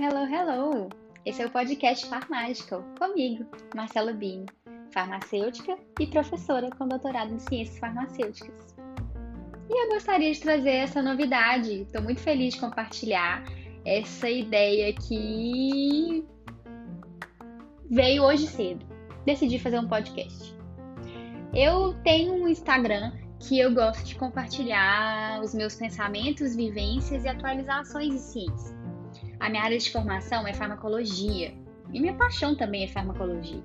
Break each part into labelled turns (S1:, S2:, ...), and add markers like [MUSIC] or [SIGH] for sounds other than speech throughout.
S1: hello, hello! Esse é o podcast Farmágical, comigo, Marcela Bini, farmacêutica e professora com doutorado em ciências farmacêuticas. E eu gostaria de trazer essa novidade, estou muito feliz de compartilhar essa ideia que veio hoje cedo. Decidi fazer um podcast. Eu tenho um Instagram que eu gosto de compartilhar os meus pensamentos, vivências e atualizações de ciência. A minha área de formação é farmacologia e minha paixão também é farmacologia.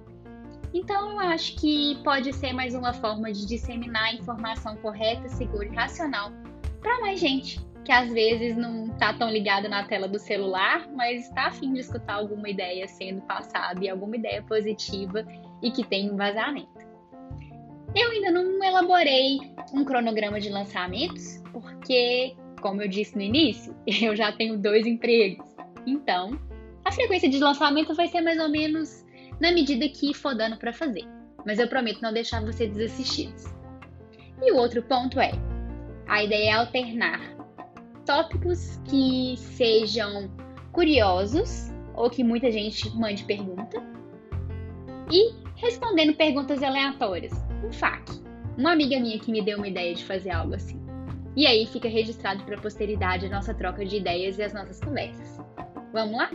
S1: Então eu acho que pode ser mais uma forma de disseminar informação correta, segura e racional para mais gente que às vezes não está tão ligada na tela do celular, mas está afim de escutar alguma ideia sendo passada e alguma ideia positiva e que tem um vazamento. Eu ainda não elaborei um cronograma de lançamentos, porque, como eu disse no início, [LAUGHS] eu já tenho dois empregos. Então, a frequência de lançamento vai ser mais ou menos na medida que for dando para fazer. Mas eu prometo não deixar vocês desassistidos. E o outro ponto é: a ideia é alternar tópicos que sejam curiosos ou que muita gente mande pergunta e respondendo perguntas aleatórias. Um FAQ. Uma amiga minha que me deu uma ideia de fazer algo assim. E aí fica registrado para a posteridade a nossa troca de ideias e as nossas conversas. Vamos lá?